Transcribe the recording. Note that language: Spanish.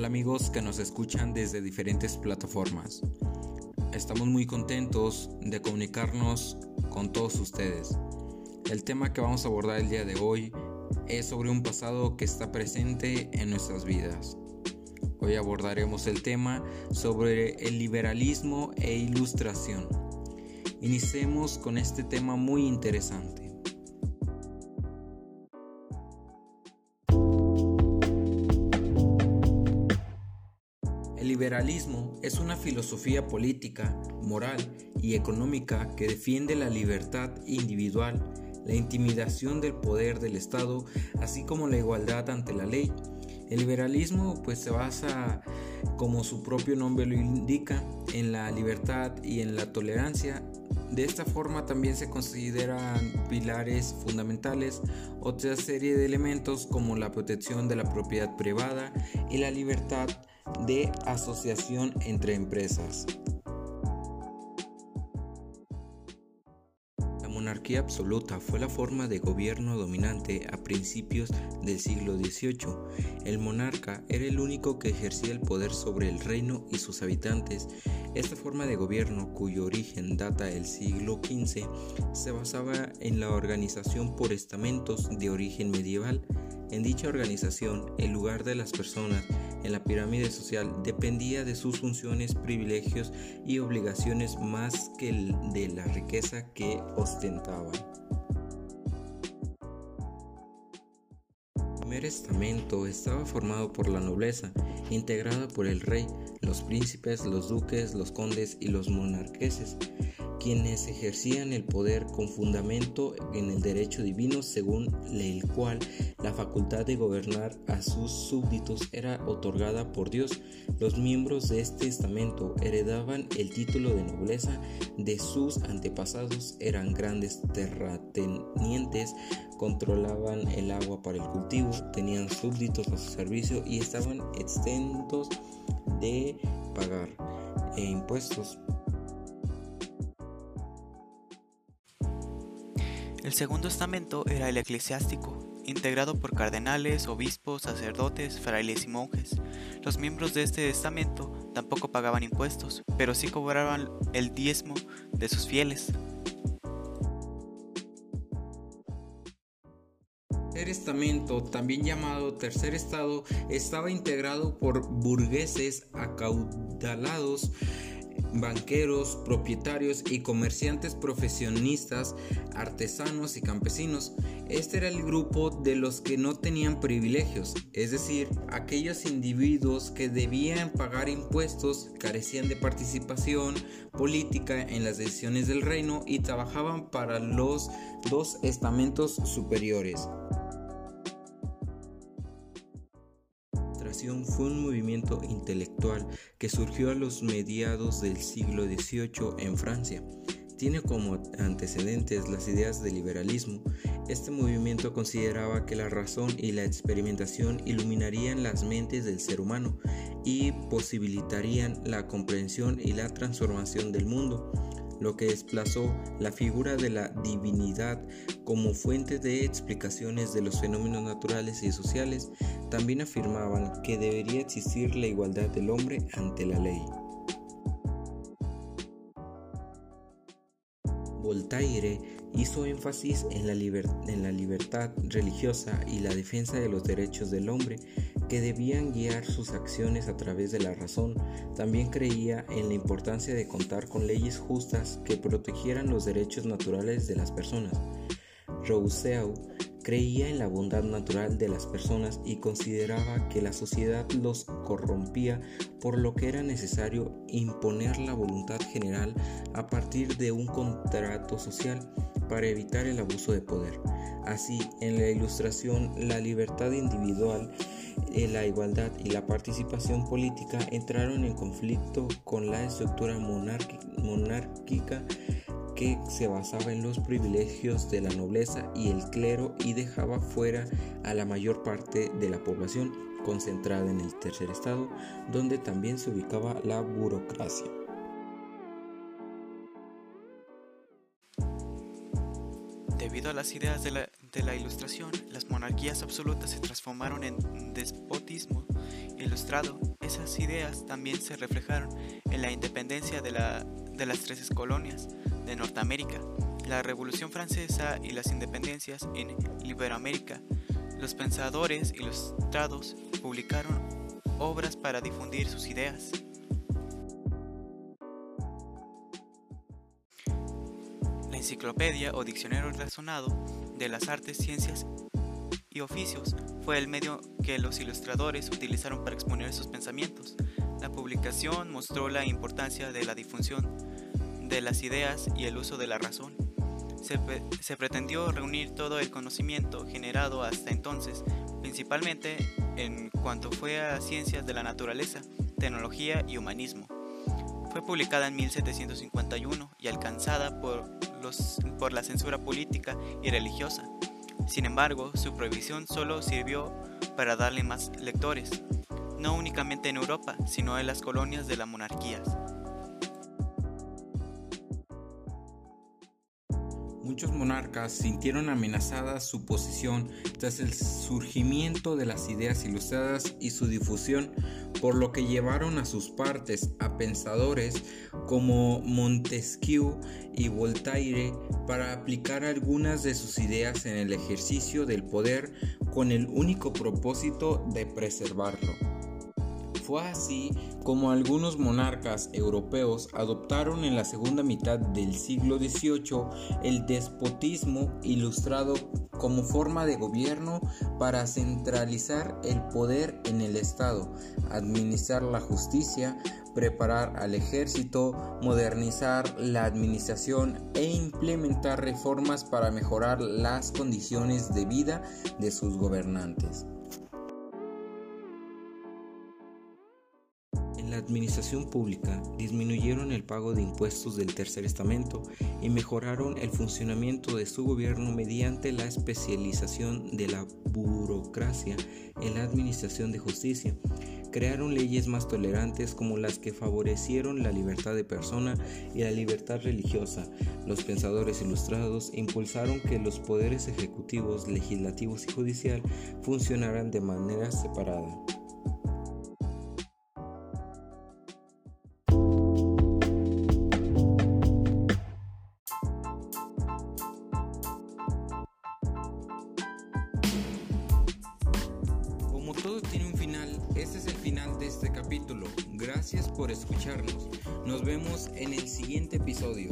Hola amigos que nos escuchan desde diferentes plataformas. Estamos muy contentos de comunicarnos con todos ustedes. El tema que vamos a abordar el día de hoy es sobre un pasado que está presente en nuestras vidas. Hoy abordaremos el tema sobre el liberalismo e ilustración. Iniciemos con este tema muy interesante. Liberalismo es una filosofía política, moral y económica que defiende la libertad individual, la intimidación del poder del Estado, así como la igualdad ante la ley. El liberalismo pues se basa, como su propio nombre lo indica, en la libertad y en la tolerancia. De esta forma también se consideran pilares fundamentales otra serie de elementos como la protección de la propiedad privada y la libertad de asociación entre empresas. Monarquía absoluta fue la forma de gobierno dominante a principios del siglo XVIII. El monarca era el único que ejercía el poder sobre el reino y sus habitantes. Esta forma de gobierno, cuyo origen data del siglo XV, se basaba en la organización por estamentos de origen medieval. En dicha organización, el lugar de las personas en la pirámide social dependía de sus funciones, privilegios y obligaciones más que de la riqueza que ostentaban. El primer estamento estaba formado por la nobleza, integrada por el rey, los príncipes, los duques, los condes y los monarqueses quienes ejercían el poder con fundamento en el derecho divino según el cual la facultad de gobernar a sus súbditos era otorgada por Dios. Los miembros de este estamento heredaban el título de nobleza de sus antepasados, eran grandes terratenientes, controlaban el agua para el cultivo, tenían súbditos a su servicio y estaban exentos de pagar impuestos. El segundo estamento era el eclesiástico, integrado por cardenales, obispos, sacerdotes, frailes y monjes. Los miembros de este estamento tampoco pagaban impuestos, pero sí cobraban el diezmo de sus fieles. El tercer estamento, también llamado tercer estado, estaba integrado por burgueses acaudalados banqueros, propietarios y comerciantes profesionistas, artesanos y campesinos. Este era el grupo de los que no tenían privilegios, es decir, aquellos individuos que debían pagar impuestos, carecían de participación política en las decisiones del reino y trabajaban para los dos estamentos superiores. Fue un movimiento intelectual que surgió a los mediados del siglo XVIII en Francia. Tiene como antecedentes las ideas del liberalismo. Este movimiento consideraba que la razón y la experimentación iluminarían las mentes del ser humano y posibilitarían la comprensión y la transformación del mundo lo que desplazó la figura de la divinidad como fuente de explicaciones de los fenómenos naturales y sociales, también afirmaban que debería existir la igualdad del hombre ante la ley. Voltaire hizo énfasis en la, en la, libertad religiosa y la defensa de los derechos del hombre, que debían guiar sus acciones a través de la razón. También creía en la importancia de contar con leyes justas que protegieran los derechos naturales de las personas. Rousseau creía en la bondad natural de las personas y consideraba que la sociedad los corrompía, por lo que era necesario imponer la voluntad general a partir de un contrato social para evitar el abuso de poder. Así, en la ilustración, la libertad individual, la igualdad y la participación política entraron en conflicto con la estructura monárquica que se basaba en los privilegios de la nobleza y el clero y dejaba fuera a la mayor parte de la población concentrada en el tercer estado, donde también se ubicaba la burocracia. Debido a las ideas de la, Ilustración, las monarquías absolutas se transformaron en despotismo ilustrado Esas ideas también se reflejaron en la independencia de, de las tres colonias de Norteamérica, la Revolución Francesa y las independencias en Iberoamérica. Los pensadores y los trados publicaron obras para difundir sus ideas. La enciclopedia o diccionario razonado de las artes, ciencias y oficios fue el medio que los ilustradores utilizaron para exponer sus pensamientos. La publicación mostró la importancia de la difusión de las ideas y el uso de la razón. Se, pretendió reunir todo el conocimiento generado hasta entonces, principalmente en cuanto fue a ciencias de la naturaleza, tecnología y humanismo. Fue publicada en 1751 y alcanzada por, la censura política y religiosa. Sin embargo, su prohibición solo sirvió para darle más lectores, no únicamente en Europa, sino en las colonias de las monarquías. Muchos monarcas sintieron amenazada su posición tras el surgimiento de las ideas ilustradas y su difusión, por lo que llevaron a sus partes a pensadores como Montesquieu y Voltaire para aplicar algunas de sus ideas en el ejercicio del poder con el único propósito de preservarlo. Fue así como algunos monarcas europeos adoptaron en la segunda mitad del siglo XVIII el despotismo ilustrado como forma de gobierno para centralizar el poder en el Estado, administrar la justicia, preparar al ejército, modernizar la administración e implementar reformas para mejorar las condiciones de vida de sus gobernantes. Administración pública disminuyeron el pago de impuestos del tercer estamento y mejoraron el funcionamiento de su gobierno mediante la especialización de la burocracia en la administración de justicia. Crearon leyes más tolerantes como las que favorecieron la libertad de persona y la libertad religiosa. Los pensadores ilustrados impulsaron que los poderes ejecutivos, legislativos y judicial funcionaran de manera separada. Este capítulo. Gracias por escucharnos. Nos vemos en el siguiente episodio.